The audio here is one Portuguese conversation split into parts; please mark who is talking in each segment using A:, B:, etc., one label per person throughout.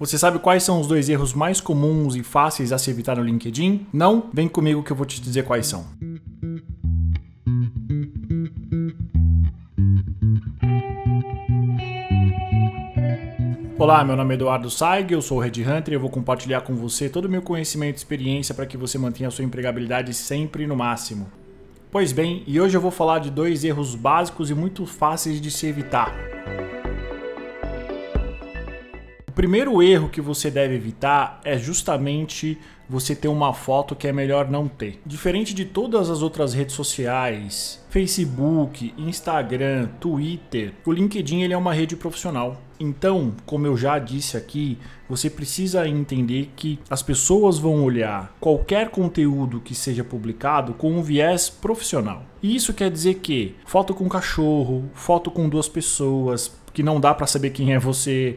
A: Você sabe quais são os dois erros mais comuns e fáceis a se evitar no LinkedIn? Não? Vem comigo que eu vou te dizer quais são. Olá, meu nome é Eduardo Saig, eu sou o Red Hunter e eu vou compartilhar com você todo o meu conhecimento e experiência para que você mantenha a sua empregabilidade sempre no máximo. Pois bem, e hoje eu vou falar de dois erros básicos e muito fáceis de se evitar. O primeiro erro que você deve evitar é justamente você ter uma foto que é melhor não ter. Diferente de todas as outras redes sociais, Facebook, Instagram, Twitter, o LinkedIn ele é uma rede profissional. Então, como eu já disse aqui, você precisa entender que as pessoas vão olhar qualquer conteúdo que seja publicado com um viés profissional. E isso quer dizer que foto com cachorro, foto com duas pessoas, que não dá para saber quem é você,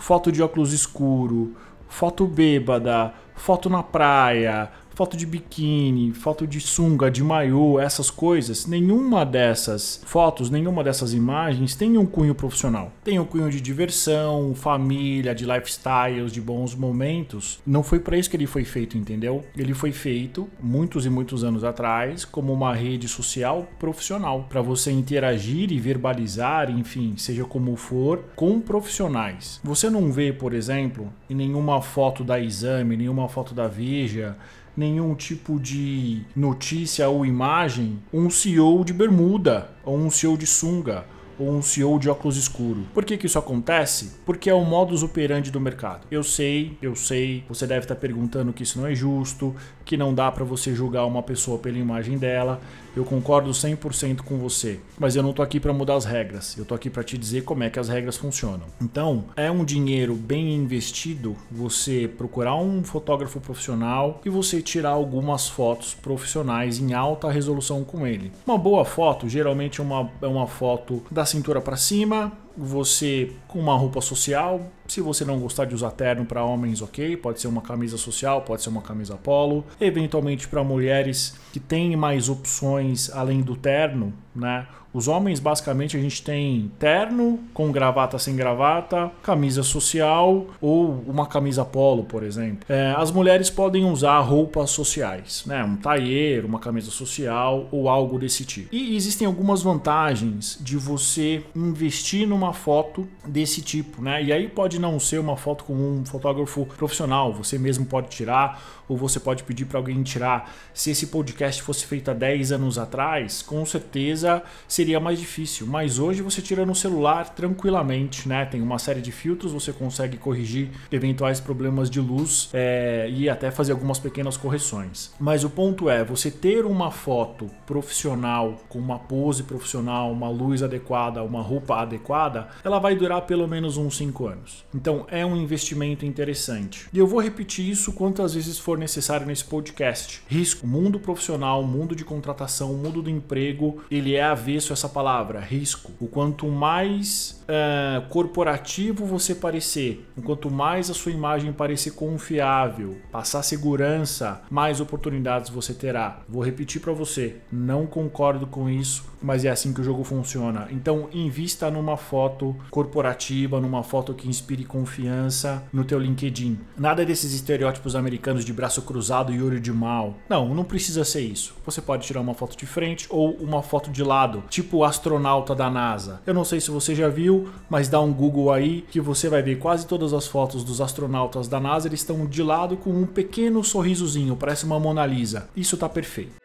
A: foto de óculos escuro, foto bêbada, foto na praia, foto de biquíni, foto de sunga, de maiô, essas coisas, nenhuma dessas fotos, nenhuma dessas imagens tem um cunho profissional. Tem um cunho de diversão, família, de lifestyles, de bons momentos. Não foi para isso que ele foi feito, entendeu? Ele foi feito muitos e muitos anos atrás como uma rede social profissional para você interagir e verbalizar, enfim, seja como for, com profissionais. Você não vê, por exemplo, em nenhuma foto da Exame, nenhuma foto da Veja, nenhum tipo de notícia ou imagem um CEO de bermuda ou um CEO de sunga ou um CEO de óculos escuro. Por que, que isso acontece? Porque é o modus operandi do mercado. Eu sei, eu sei, você deve estar perguntando que isso não é justo, que não dá para você julgar uma pessoa pela imagem dela. Eu concordo 100% com você, mas eu não tô aqui para mudar as regras. Eu tô aqui para te dizer como é que as regras funcionam. Então, é um dinheiro bem investido você procurar um fotógrafo profissional e você tirar algumas fotos profissionais em alta resolução com ele. Uma boa foto, geralmente é uma, é uma foto da cintura para cima, você com uma roupa social. Se você não gostar de usar terno para homens, ok, pode ser uma camisa social, pode ser uma camisa polo. Eventualmente para mulheres que têm mais opções além do terno, né? Os homens, basicamente, a gente tem terno com gravata sem gravata, camisa social ou uma camisa polo, por exemplo. É, as mulheres podem usar roupas sociais, né? Um tailleur, uma camisa social ou algo desse tipo. E existem algumas vantagens de você investir numa foto desse tipo, né? E aí pode não ser uma foto com um fotógrafo profissional, você mesmo pode tirar ou você pode pedir para alguém tirar. Se esse podcast fosse feito há 10 anos atrás, com certeza seria mais difícil, mas hoje você tira no celular tranquilamente, né? Tem uma série de filtros, você consegue corrigir eventuais problemas de luz é, e até fazer algumas pequenas correções. Mas o ponto é, você ter uma foto profissional, com uma pose profissional, uma luz adequada, uma roupa adequada, ela vai durar pelo menos uns 5 anos. Então é um investimento interessante. E eu vou repetir isso quantas vezes for necessário nesse podcast. Risco, mundo profissional, mundo de contratação, mundo do emprego, ele é avesso essa palavra, risco. O quanto mais uh, corporativo você parecer, quanto mais a sua imagem parecer confiável, passar segurança, mais oportunidades você terá. Vou repetir para você, não concordo com isso, mas é assim que o jogo funciona. Então, invista numa foto corporativa, numa foto que inspire confiança no teu LinkedIn. Nada desses estereótipos americanos de braço cruzado e olho de mal. Não, não precisa ser isso. Você pode tirar uma foto de frente ou uma foto de lado, tipo astronauta da NASA. Eu não sei se você já viu, mas dá um Google aí que você vai ver quase todas as fotos dos astronautas da NASA, eles estão de lado com um pequeno sorrisozinho, parece uma Mona Lisa. Isso tá perfeito.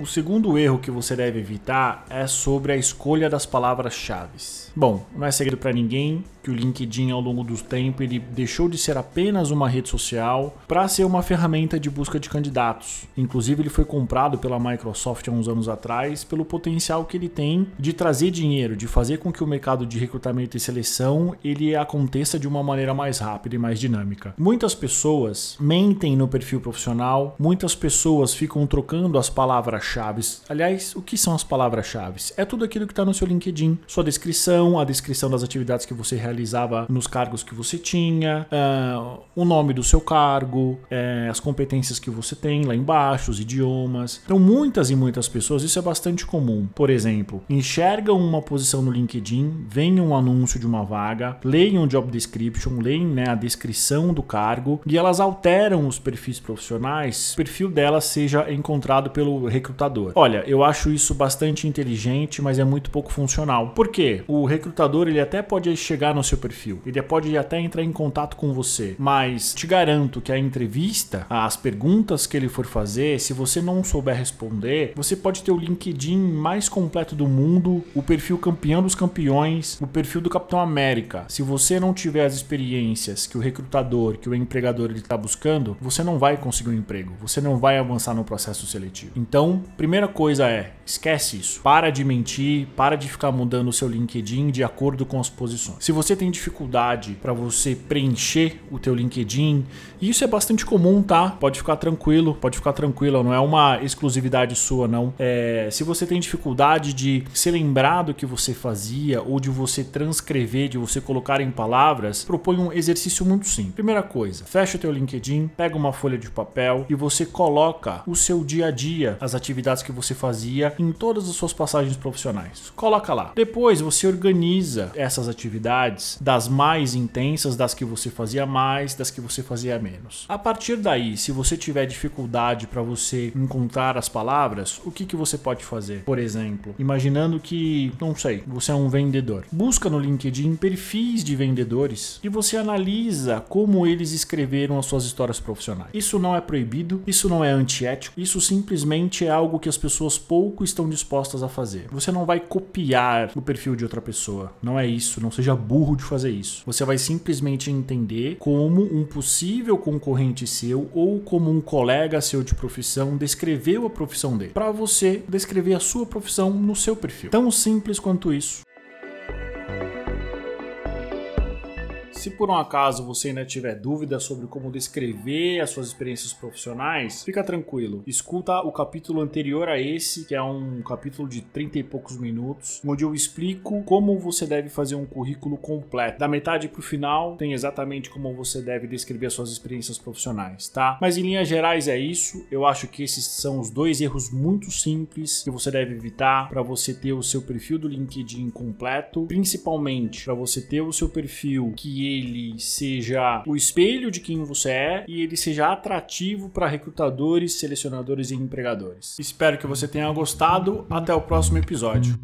A: O segundo erro que você deve evitar é sobre a escolha das palavras-chave. Bom, não é segredo para ninguém que o LinkedIn ao longo do tempo ele deixou de ser apenas uma rede social para ser uma ferramenta de busca de candidatos. Inclusive ele foi comprado pela Microsoft há uns anos atrás pelo potencial que ele tem de trazer dinheiro, de fazer com que o mercado de recrutamento e seleção ele aconteça de uma maneira mais rápida e mais dinâmica. Muitas pessoas mentem no perfil profissional, muitas pessoas ficam trocando as palavras palavras-chave. Aliás, o que são as palavras-chave? É tudo aquilo que está no seu LinkedIn, sua descrição, a descrição das atividades que você realizava nos cargos que você tinha, uh, o nome do seu cargo, uh, as competências que você tem lá embaixo, os idiomas. Então, muitas e muitas pessoas, isso é bastante comum. Por exemplo, enxergam uma posição no LinkedIn, veem um anúncio de uma vaga, leem um job description, leem né, a descrição do cargo e elas alteram os perfis profissionais, o perfil delas seja encontrado pelo recrutador. Olha, eu acho isso bastante inteligente, mas é muito pouco funcional. Por quê? O recrutador ele até pode chegar no seu perfil, ele pode até entrar em contato com você, mas te garanto que a entrevista, as perguntas que ele for fazer, se você não souber responder, você pode ter o LinkedIn mais completo do mundo, o perfil campeão dos campeões, o perfil do Capitão América. Se você não tiver as experiências que o recrutador, que o empregador ele está buscando, você não vai conseguir um emprego, você não vai avançar no processo seletivo. Então, primeira coisa é, esquece isso. Para de mentir, para de ficar mudando o seu LinkedIn de acordo com as posições. Se você tem dificuldade para você preencher o teu LinkedIn, isso é bastante comum, tá? Pode ficar tranquilo, pode ficar tranquilo, não é uma exclusividade sua, não. É, se você tem dificuldade de se lembrar do que você fazia ou de você transcrever, de você colocar em palavras, propõe um exercício muito simples. Primeira coisa, fecha o teu LinkedIn, pega uma folha de papel e você coloca o seu dia a dia, as atividades que você fazia em todas as suas passagens profissionais. Coloca lá. Depois você organiza essas atividades das mais intensas, das que você fazia mais, das que você fazia menos. A partir daí, se você tiver dificuldade para você encontrar as palavras, o que, que você pode fazer? Por exemplo, imaginando que, não sei, você é um vendedor. Busca no LinkedIn perfis de vendedores e você analisa como eles escreveram as suas histórias profissionais. Isso não é proibido, isso não é antiético, isso simplesmente é algo que as pessoas pouco estão dispostas a fazer. Você não vai copiar o perfil de outra pessoa. Não é isso, não seja burro de fazer isso. Você vai simplesmente entender como um possível concorrente seu ou como um colega seu de profissão descreveu a profissão dele, para você descrever a sua profissão no seu perfil. Tão simples quanto isso. Se por um acaso você ainda tiver dúvidas sobre como descrever as suas experiências profissionais, fica tranquilo. Escuta o capítulo anterior a esse, que é um capítulo de 30 e poucos minutos, onde eu explico como você deve fazer um currículo completo. Da metade para o final, tem exatamente como você deve descrever as suas experiências profissionais, tá? Mas em linhas gerais é isso. Eu acho que esses são os dois erros muito simples que você deve evitar para você ter o seu perfil do LinkedIn completo, principalmente para você ter o seu perfil que ele seja o espelho de quem você é e ele seja atrativo para recrutadores, selecionadores e empregadores. Espero que você tenha gostado. Até o próximo episódio.